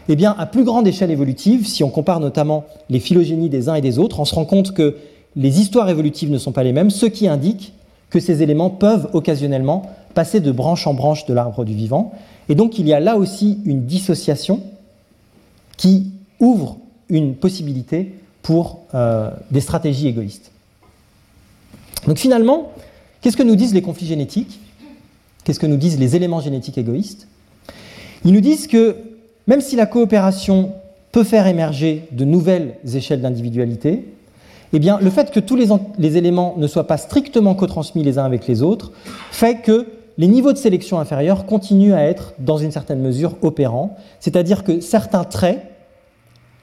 eh à plus grande échelle évolutive, si on compare notamment les phylogénies des uns et des autres, on se rend compte que les histoires évolutives ne sont pas les mêmes, ce qui indique que ces éléments peuvent occasionnellement passer de branche en branche de l'arbre du vivant. Et donc il y a là aussi une dissociation qui ouvre une possibilité pour euh, des stratégies égoïstes. Donc finalement, qu'est-ce que nous disent les conflits génétiques? Qu'est-ce que nous disent les éléments génétiques égoïstes? Ils nous disent que même si la coopération peut faire émerger de nouvelles échelles d'individualité, eh bien, le fait que tous les, éléments ne soient pas strictement co-transmis les uns avec les autres fait que les niveaux de sélection inférieurs continuent à être, dans une certaine mesure, opérants. C'est-à-dire que certains traits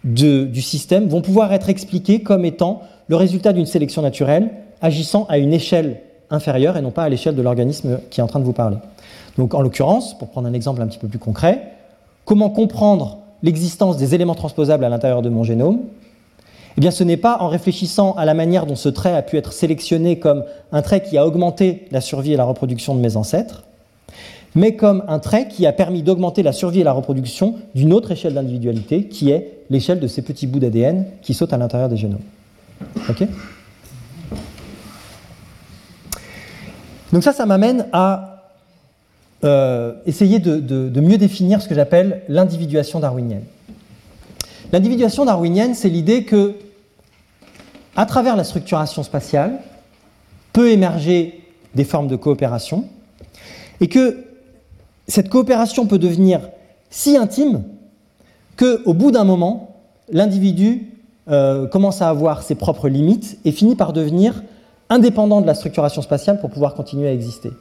du système vont pouvoir être expliqués comme étant le résultat d'une sélection naturelle agissant à une échelle inférieure et non pas à l'échelle de l'organisme qui est en train de vous parler. Donc en l'occurrence, pour prendre un exemple un petit peu plus concret, comment comprendre l'existence des éléments transposables à l'intérieur de mon génome? Eh bien ce n'est pas en réfléchissant à la manière dont ce trait a pu être sélectionné comme un trait qui a augmenté la survie et la reproduction de mes ancêtres, mais comme un trait qui a permis d'augmenter la survie et la reproduction d'une autre échelle d'individualité, qui est l'échelle de ces petits bouts d'ADN qui sautent à l'intérieur des génomes. Donc ça, ça m'amène à euh, essayer de, de mieux définir ce que j'appelle l'individuation darwinienne. L'individuation darwinienne, c'est l'idée que, à travers la structuration spatiale, peut émerger des formes de coopération, et que cette coopération peut devenir si intime qu'au bout d'un moment, l'individu euh, commence à avoir ses propres limites et finit par devenir indépendant de la structuration spatiale pour pouvoir continuer à exister.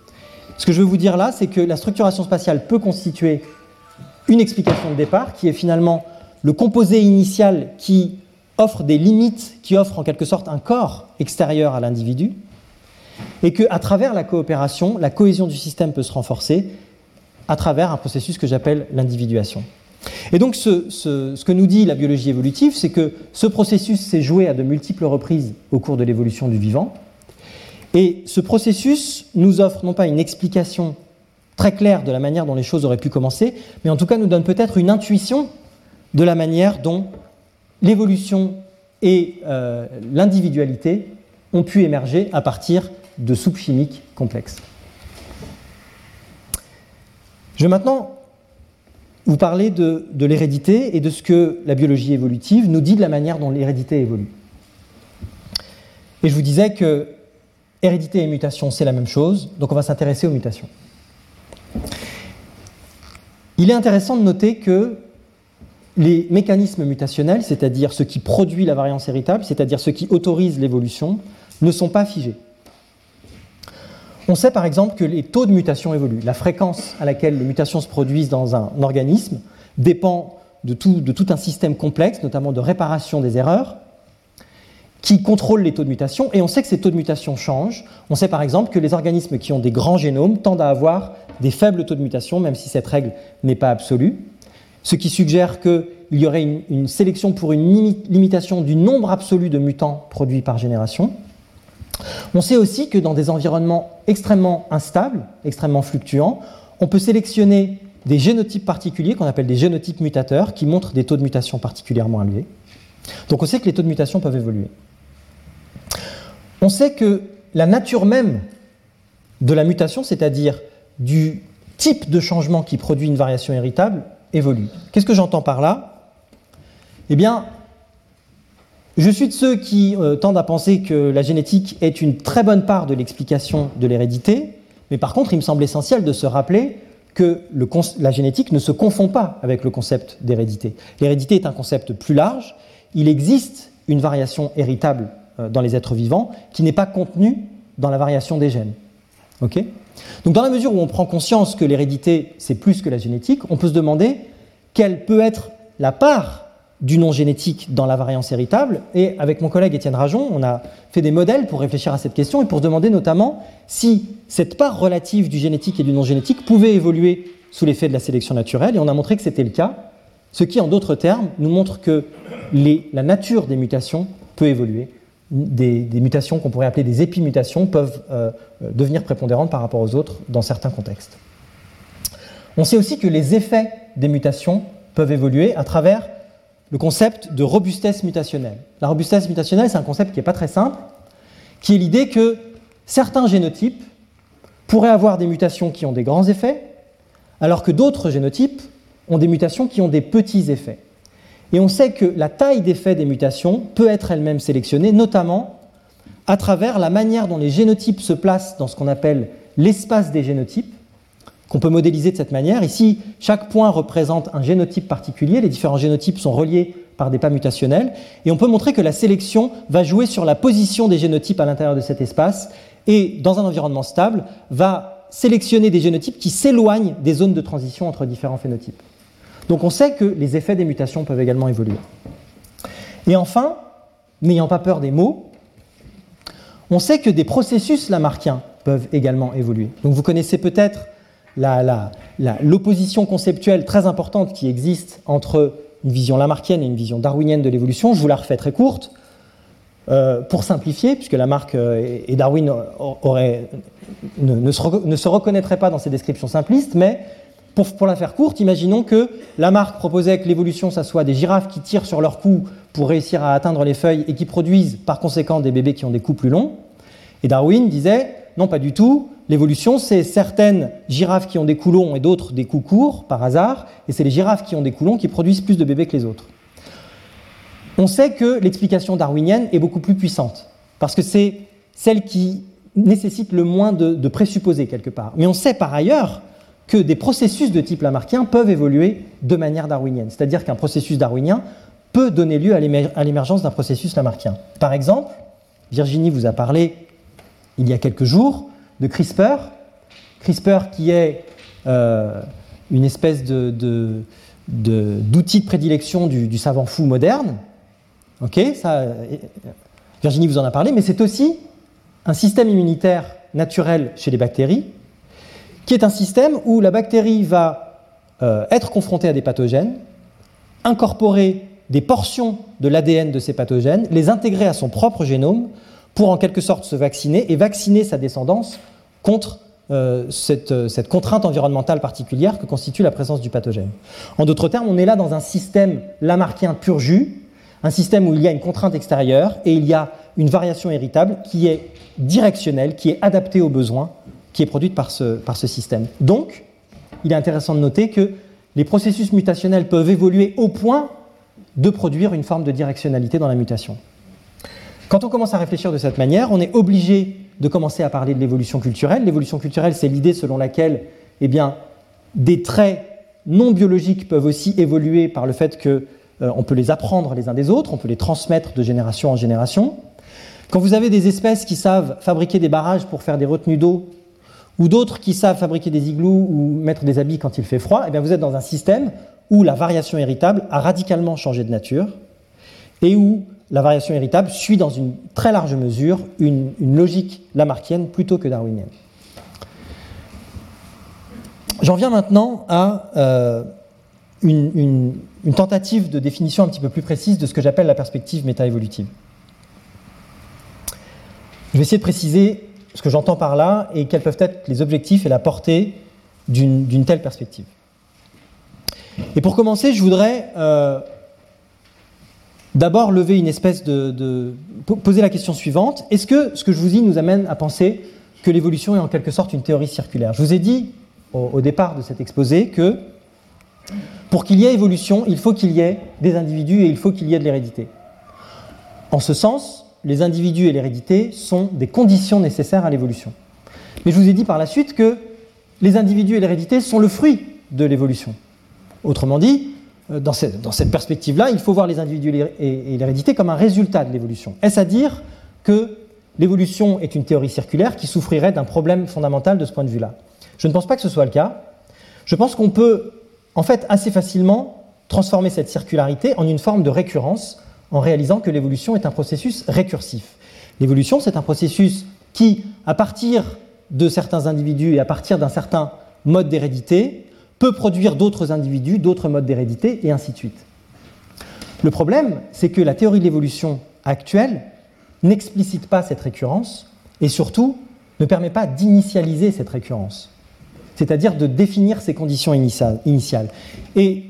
Ce que je veux vous dire là, c'est que la structuration spatiale peut constituer une explication de départ qui est finalement le composé initial qui offre des limites, qui offre en quelque sorte un corps extérieur à l'individu, et qu'à travers la coopération, la cohésion du système peut se renforcer à travers un processus que j'appelle l'individuation. Et donc ce, que nous dit la biologie évolutive, c'est que ce processus s'est joué à de multiples reprises au cours de l'évolution du vivant, et ce processus nous offre non pas une explication très claire de la manière dont les choses auraient pu commencer, mais en tout cas nous donne peut-être une intuition de la manière dont l'évolution et euh, l'individualité ont pu émerger à partir de soupes chimiques complexes. Je vais maintenant vous parler de, l'hérédité et de ce que la biologie évolutive nous dit de la manière dont l'hérédité évolue. Et je vous disais que hérédité et mutation, c'est la même chose, donc on va s'intéresser aux mutations. Il est intéressant de noter que les mécanismes mutationnels, c'est-à-dire ce qui produit la variance héritable, c'est-à-dire ce qui autorise l'évolution, ne sont pas figés. On sait par exemple que les taux de mutation évoluent. La fréquence à laquelle les mutations se produisent dans un organisme dépend de tout, un système complexe, notamment de réparation des erreurs, qui contrôle les taux de mutation. Et on sait que ces taux de mutation changent. On sait par exemple que les organismes qui ont des grands génomes tendent à avoir des faibles taux de mutation, même si cette règle n'est pas absolue. Ce qui suggère qu'il y aurait une, une sélection pour une limitation du nombre absolu de mutants produits par génération. On sait aussi que dans des environnements extrêmement instables, extrêmement fluctuants, on peut sélectionner des génotypes particuliers qu'on appelle des génotypes mutateurs qui montrent des taux de mutation particulièrement élevés. Donc on sait que les taux de mutation peuvent évoluer. On sait que la nature même de la mutation, c'est-à-dire du type de changement qui produit une variation héritable, évolue. Qu'est-ce que j'entends par là? Eh bien, je suis de ceux qui euh, tendent à penser que la génétique est une très bonne part de l'explication de l'hérédité, mais par contre, il me semble essentiel de se rappeler que la génétique ne se confond pas avec le concept d'hérédité. L'hérédité est un concept plus large. Il existe une variation héritable euh, dans les êtres vivants qui n'est pas contenue dans la variation des gènes. Donc, dans la mesure où on prend conscience que l'hérédité, c'est plus que la génétique, on peut se demander quelle peut être la part du non génétique dans la variance héritable. Et avec mon collègue Étienne Rajon, on a fait des modèles pour réfléchir à cette question et pour demander notamment si cette part relative du génétique et du non génétique pouvait évoluer sous l'effet de la sélection naturelle. Et on a montré que c'était le cas, ce qui, en d'autres termes, nous montre que la nature des mutations peut évoluer. Des, mutations qu'on pourrait appeler des épimutations peuvent euh, euh, devenir prépondérantes par rapport aux autres dans certains contextes. On sait aussi que les effets des mutations peuvent évoluer à travers le concept de robustesse mutationnelle. La robustesse mutationnelle, c'est un concept qui n'est pas très simple, qui est l'idée que certains génotypes pourraient avoir des mutations qui ont des grands effets, alors que d'autres génotypes ont des mutations qui ont des petits effets. Et on sait que la taille d'effet des mutations peut être elle-même sélectionnée, notamment à travers la manière dont les génotypes se placent dans ce qu'on appelle l'espace des génotypes, qu'on peut modéliser de cette manière. Ici, chaque point représente un génotype particulier. Les différents génotypes sont reliés par des pas mutationnels. Et on peut montrer que la sélection va jouer sur la position des génotypes à l'intérieur de cet espace et, dans un environnement stable, va sélectionner des génotypes qui s'éloignent des zones de transition entre différents phénotypes. Donc on sait que les effets des mutations peuvent également évoluer. Et enfin, n'ayant pas peur des mots, on sait que des processus lamarckiens peuvent également évoluer. Donc vous connaissez peut-être l'opposition conceptuelle très importante qui existe entre une vision lamarckienne et une vision darwinienne de l'évolution. Je vous la refais très courte. euh, pour simplifier, puisque Lamarck euh, et Darwin ne, se reconnaîtraient pas dans ces descriptions simplistes, mais pour, pour, la faire courte, imaginons que Lamarck proposait que l'évolution, ça soit des girafes qui tirent sur leur cou pour réussir à atteindre les feuilles et qui produisent par conséquent des bébés qui ont des coups plus longs. Et Darwin disait, non pas du tout, l'évolution c'est certaines girafes qui ont des coups longs et d'autres des coups courts par hasard, et c'est les girafes qui ont des coups longs qui produisent plus de bébés que les autres. On sait que l'explication darwinienne est beaucoup plus puissante, parce que c'est celle qui nécessite le moins de, présupposés quelque part. Mais on sait par ailleurs que des processus de type lamarckien peuvent évoluer de manière darwinienne, c'est-à-dire qu'un processus darwinien peut donner lieu à l'émergence d'un processus lamarckien. Par exemple, Virginie vous a parlé il y a quelques jours de CRISPR, CRISPR qui est euh, une espèce d'outil de, prédilection du, savant fou moderne. Ça, Virginie vous en a parlé, mais c'est aussi un système immunitaire naturel chez les bactéries, qui est un système où la bactérie va euh, être confrontée à des pathogènes, incorporer des portions de l'ADN de ces pathogènes, les intégrer à son propre génome pour en quelque sorte se vacciner et vacciner sa descendance contre euh, cette, cette, contrainte environnementale particulière que constitue la présence du pathogène. En d'autres termes, on est là dans un système lamarckien pur jus, un système où il y a une contrainte extérieure et il y a une variation héritable qui est directionnelle, qui est adaptée aux besoins, qui est produite par ce système. Donc, il est intéressant de noter que les processus mutationnels peuvent évoluer au point de produire une forme de directionnalité dans la mutation. Quand on commence à réfléchir de cette manière, on est obligé de commencer à parler de l'évolution culturelle. L'évolution culturelle, c'est l'idée selon laquelle eh bien, des traits non biologiques peuvent aussi évoluer par le fait qu'on euh, peut les apprendre les uns des autres, on peut les transmettre de génération en génération. Quand vous avez des espèces qui savent fabriquer des barrages pour faire des retenues d'eau, ou d'autres qui savent fabriquer des igloos ou mettre des habits quand il fait froid, eh bien vous êtes dans un système où la variation héritable a radicalement changé de nature et où la variation héritable suit dans une très large mesure une, logique lamarckienne plutôt que darwinienne. J'en viens maintenant à euh, une, tentative de définition un petit peu plus précise de ce que j'appelle la perspective métaévolutive. Je vais essayer de préciser ce que j'entends par là et quels peuvent être les objectifs et la portée d'une telle perspective. Et pour commencer, je voudrais euh, d'abord lever une espèce de, poser la question suivante est-ce que ce que je vous dis nous amène à penser que l'évolution est en quelque sorte une théorie circulaire? Je vous ai dit au, départ de cet exposé que pour qu'il y ait évolution, il faut qu'il y ait des individus et il faut qu'il y ait de l'hérédité. En ce sens, les individus et l'hérédité sont des conditions nécessaires à l'évolution. Mais je vous ai dit par la suite que les individus et l'hérédité sont le fruit de l'évolution. Autrement dit, euh, dans cette, perspective-là, il faut voir les individus et l'hérédité comme un résultat de l'évolution. Est-ce à dire que l'évolution est une théorie circulaire qui souffrirait d'un problème fondamental de ce point de vue-là? Je ne pense pas que ce soit le cas. Je pense qu'on peut, en fait, assez facilement transformer cette circularité en une forme de récurrence en réalisant que l'évolution est un processus récursif. L'évolution, c'est un processus qui, à partir de certains individus et à partir d'un certain mode d'hérédité, peut produire d'autres individus, d'autres modes d'hérédité, et ainsi de suite. Le problème, c'est que la théorie de l'évolution actuelle n'explicite pas cette récurrence, et surtout ne permet pas d'initialiser cette récurrence, c'est-à-dire de définir ses conditions initiales. Et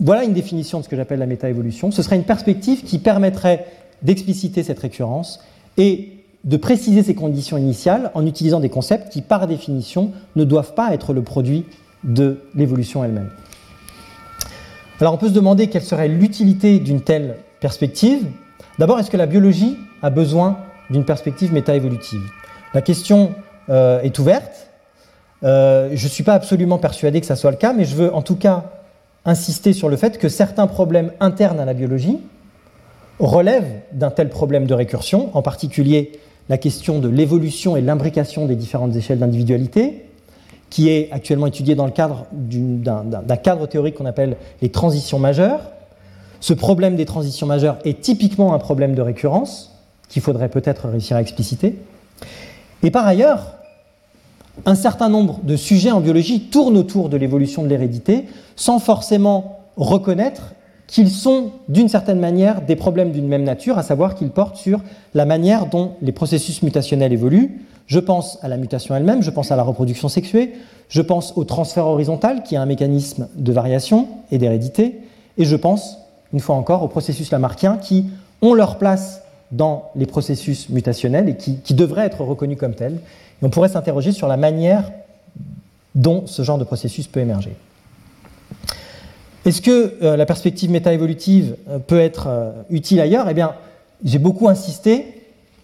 voilà une définition de ce que j'appelle la métaévolution. Ce serait une perspective qui permettrait d'expliciter cette récurrence et de préciser ses conditions initiales en utilisant des concepts qui, par définition, ne doivent pas être le produit de l'évolution elle-même. Alors on peut se demander quelle serait l'utilité d'une telle perspective. D'abord, est-ce que la biologie a besoin d'une perspective métaévolutive? La question euh, est ouverte. Euh, je ne suis pas absolument persuadé que ça soit le cas, mais je veux en tout cas insister sur le fait que certains problèmes internes à la biologie relèvent d'un tel problème de récursion, en particulier la question de l'évolution et l'imbrication des différentes échelles d'individualité, qui est actuellement étudié dans le cadre d'un cadre théorique qu'on appelle les transitions majeures. Ce problème des transitions majeures est typiquement un problème de récurrence qu'il faudrait peut-être réussir à expliciter. Et par ailleurs, un certain nombre de sujets en biologie tournent autour de l'évolution de l'hérédité sans forcément reconnaître qu'ils sont d'une certaine manière des problèmes d'une même nature, à savoir qu'ils portent sur la manière dont les processus mutationnels évoluent. Je pense à la mutation elle-même, je pense à la reproduction sexuée, je pense au transfert horizontal qui est un mécanisme de variation et d'hérédité, et je pense, une fois encore, aux processus lamarckiens qui ont leur place dans les processus mutationnels et qui, qui devraient être reconnus comme tels. Et on pourrait s'interroger sur la manière dont ce genre de processus peut émerger. Est-ce que euh, la perspective métaévolutive euh, peut être euh, utile ailleurs? Eh bien, j'ai beaucoup insisté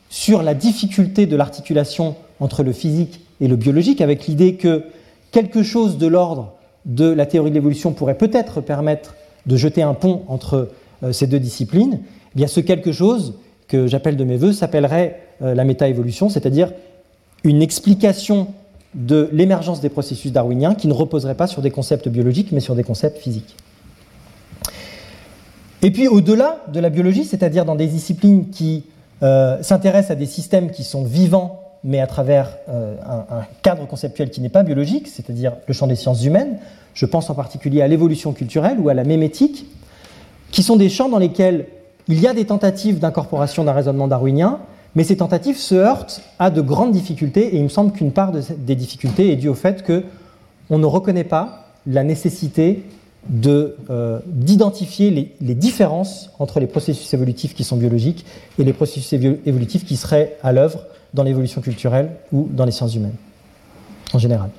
sur la difficulté de l'articulation entre le physique et le biologique, avec l'idée que quelque chose de l'ordre de la théorie de l'évolution pourrait peut-être permettre de jeter un pont entre ces deux disciplines. Eh bien, ce quelque chose que j'appelle de mes voeux s'appellerait la métaévolution, c'est-à-dire une explication de l'émergence des processus darwiniens qui ne reposerait pas sur des concepts biologiques mais sur des concepts physiques. Et puis au-delà de la biologie, c'est-à-dire dans des disciplines qui euh, s'intéressent à des systèmes qui sont vivants mais à travers euh, un, cadre conceptuel qui n'est pas biologique, c'est-à-dire le champ des sciences humaines, je pense en particulier à l'évolution culturelle ou à la mémétique, qui sont des champs dans lesquels il y a des tentatives d'incorporation d'un raisonnement darwinien, mais ces tentatives se heurtent à de grandes difficultés, et il me semble qu'une part des difficultés est due au fait qu'on ne reconnaît pas la nécessité d'identifier les, les, différences entre les processus évolutifs qui sont biologiques et les processus évolutifs qui seraient à l'œuvre dans l'évolution culturelle ou dans les sciences humaines en général.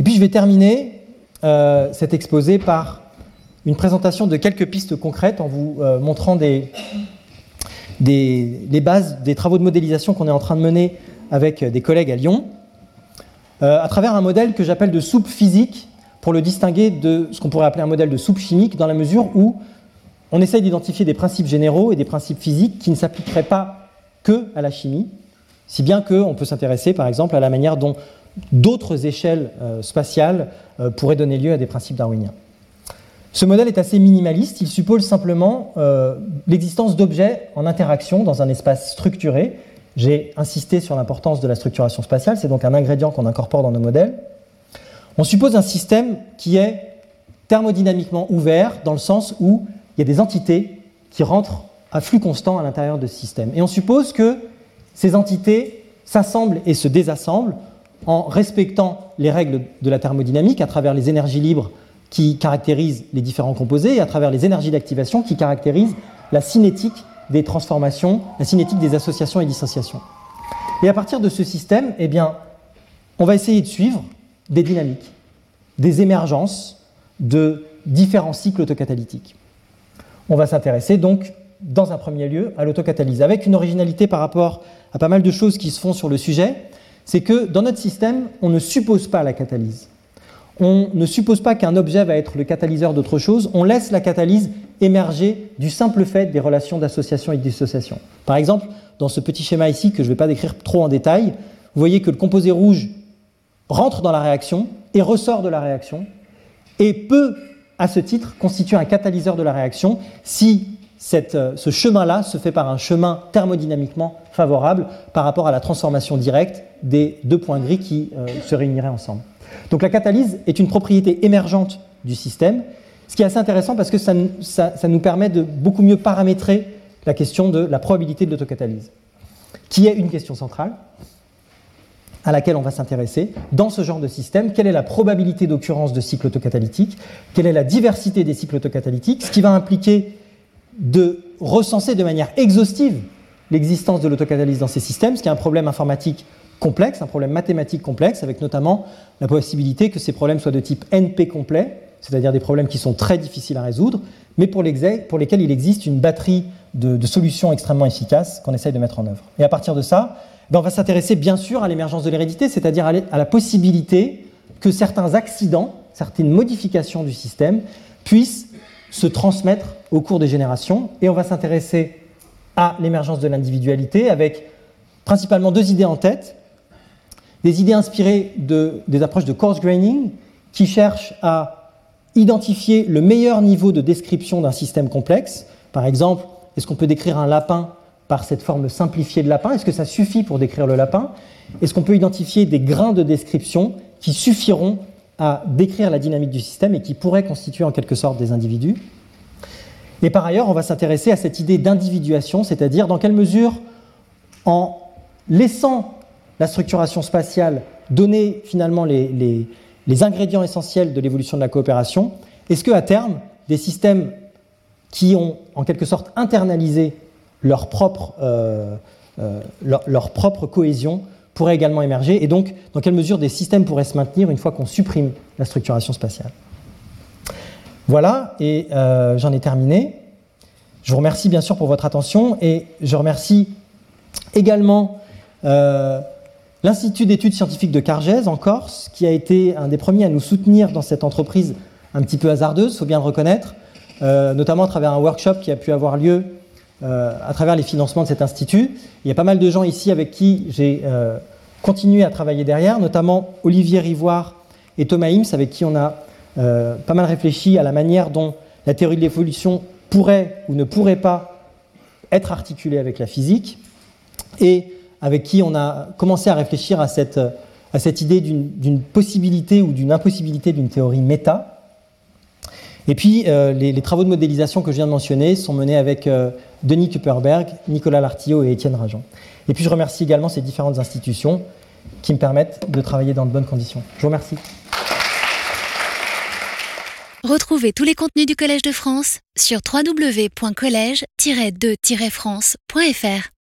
Et puis je vais terminer euh, cet exposé par une présentation de quelques pistes concrètes en vous euh, montrant les bases des travaux de modélisation qu'on est en train de mener avec des collègues à Lyon, euh, à travers un modèle que j'appelle de soupe physique, pour le distinguer de ce qu'on pourrait appeler un modèle de soupe chimique, dans la mesure où on essaye d'identifier des principes généraux et des principes physiques qui ne s'appliqueraient pas que à la chimie, si bien qu'on peut s'intéresser par exemple à la manière dont d'autres échelles euh, spatiales euh, pourraient donner lieu à des principes darwiniens. Ce modèle est assez minimaliste, il suppose simplement euh, l'existence d'objets en interaction dans un espace structuré. J'ai insisté sur l'importance de la structuration spatiale, c'est donc un ingrédient qu'on incorpore dans nos modèles. On suppose un système qui est thermodynamiquement ouvert dans le sens où il y a des entités qui rentrent à flux constant à l'intérieur de ce système. Et on suppose que ces entités s'assemblent et se désassemblent en respectant les règles de la thermodynamique à travers les énergies libres qui caractérise les différents composés et à travers les énergies d'activation qui caractérisent la cinétique des transformations, la cinétique des associations et dissociations. Et à partir de ce système, eh on va essayer de suivre des dynamiques, des émergences de différents cycles autocatalytiques. On va s'intéresser donc, dans un premier lieu, à l'autocatalyse, avec une originalité par rapport à pas mal de choses qui se font sur le sujet, c'est que dans notre système, on ne suppose pas la catalyse on ne suppose pas qu'un objet va être le catalyseur d'autre chose, on laisse la catalyse émerger du simple fait des relations d'association et de dissociation. Par exemple, dans ce petit schéma ici que je ne vais pas décrire trop en détail, vous voyez que le composé rouge rentre dans la réaction et ressort de la réaction. Et peut, à ce titre, constituer un catalyseur de la réaction si euh, ce chemin-là se fait par un chemin thermodynamiquement favorable par rapport à la transformation directe des deux points gris qui euh, se réuniraient ensemble. Donc la catalyse est une propriété émergente du système, ce qui est assez intéressant parce que ça, nous permet de beaucoup mieux paramétrer la question de la probabilité de l'autocatalyse, qui est une question centrale à laquelle on va s'intéresser. Dans ce genre de système, quelle est la probabilité d'occurrence de cycles autocatalytiques Quelle est la diversité des cycles autocatalytiques? Ce qui va impliquer de recenser de manière exhaustive l'existence de l'autocatalyse dans ces systèmes, ce qui est un problème informatique complexe, un problème mathématique complexe, avec notamment la possibilité que ces problèmes soient de type NP complet, c'est-à-dire des problèmes qui sont très difficiles à résoudre, mais pour, lesquels il existe une batterie de, solutions extrêmement efficaces qu'on essaye de mettre en œuvre. Et à partir de ça, ben, on va s'intéresser bien sûr à l'émergence de l'hérédité, c'est-à-dire à la possibilité que certains accidents, certaines modifications du système puissent se transmettre au cours des générations. Et on va s'intéresser à l'émergence de l'individualité avec principalement deux idées en tête des idées inspirées de, des approches de coarse graining qui cherchent à identifier le meilleur niveau de description d'un système complexe. Par exemple, est-ce qu'on peut décrire un lapin par cette forme simplifiée de lapin. Est-ce que ça suffit pour décrire le lapin? Est-ce qu'on peut identifier des grains de description qui suffiront à décrire la dynamique du système et qui pourraient constituer en quelque sorte des individus? Et par ailleurs, on va s'intéresser à cette idée d'individuation, c'est-à-dire dans quelle mesure, en laissant la structuration spatiale donner finalement les, ingrédients essentiels de l'évolution de la coopération, est-ce qu'à terme, des systèmes qui ont en quelque sorte internalisé leur propre, euh, euh, leur, propre cohésion pourraient également émerger Et donc, dans quelle mesure des systèmes pourraient se maintenir une fois qu'on supprime la structuration spatiale? Voilà, et euh, j'en ai terminé. Je vous remercie bien sûr pour votre attention et je remercie également l'Institut d'études scientifiques de Cargèse en Corse, qui a été un des premiers à nous soutenir dans cette entreprise un petit peu hasardeuse, il faut bien le reconnaître, notamment à travers un workshop qui a pu avoir lieu à travers les financements de cet institut. Il y a pas mal de gens ici avec qui j'ai euh, continué à travailler derrière, notamment Olivier Rivoire et Thomas Hims, avec qui on a pas mal réfléchi à la manière dont la théorie de l'évolution pourrait ou ne pourrait pas être articulée avec la physique. Et avec qui on a commencé à réfléchir à cette, à cette idée d'une possibilité ou d'une impossibilité d'une théorie méta. Et puis, euh, les, travaux de modélisation que je viens de mentionner sont menés avec euh, Denis Kupperberg, Nicolas Lartillot et Étienne Rajon. Et puis, je remercie également ces différentes institutions qui me permettent de travailler dans de bonnes conditions. Je vous remercie. Retrouvez tous les contenus du Collège de France sur www.colège-2-france.fr.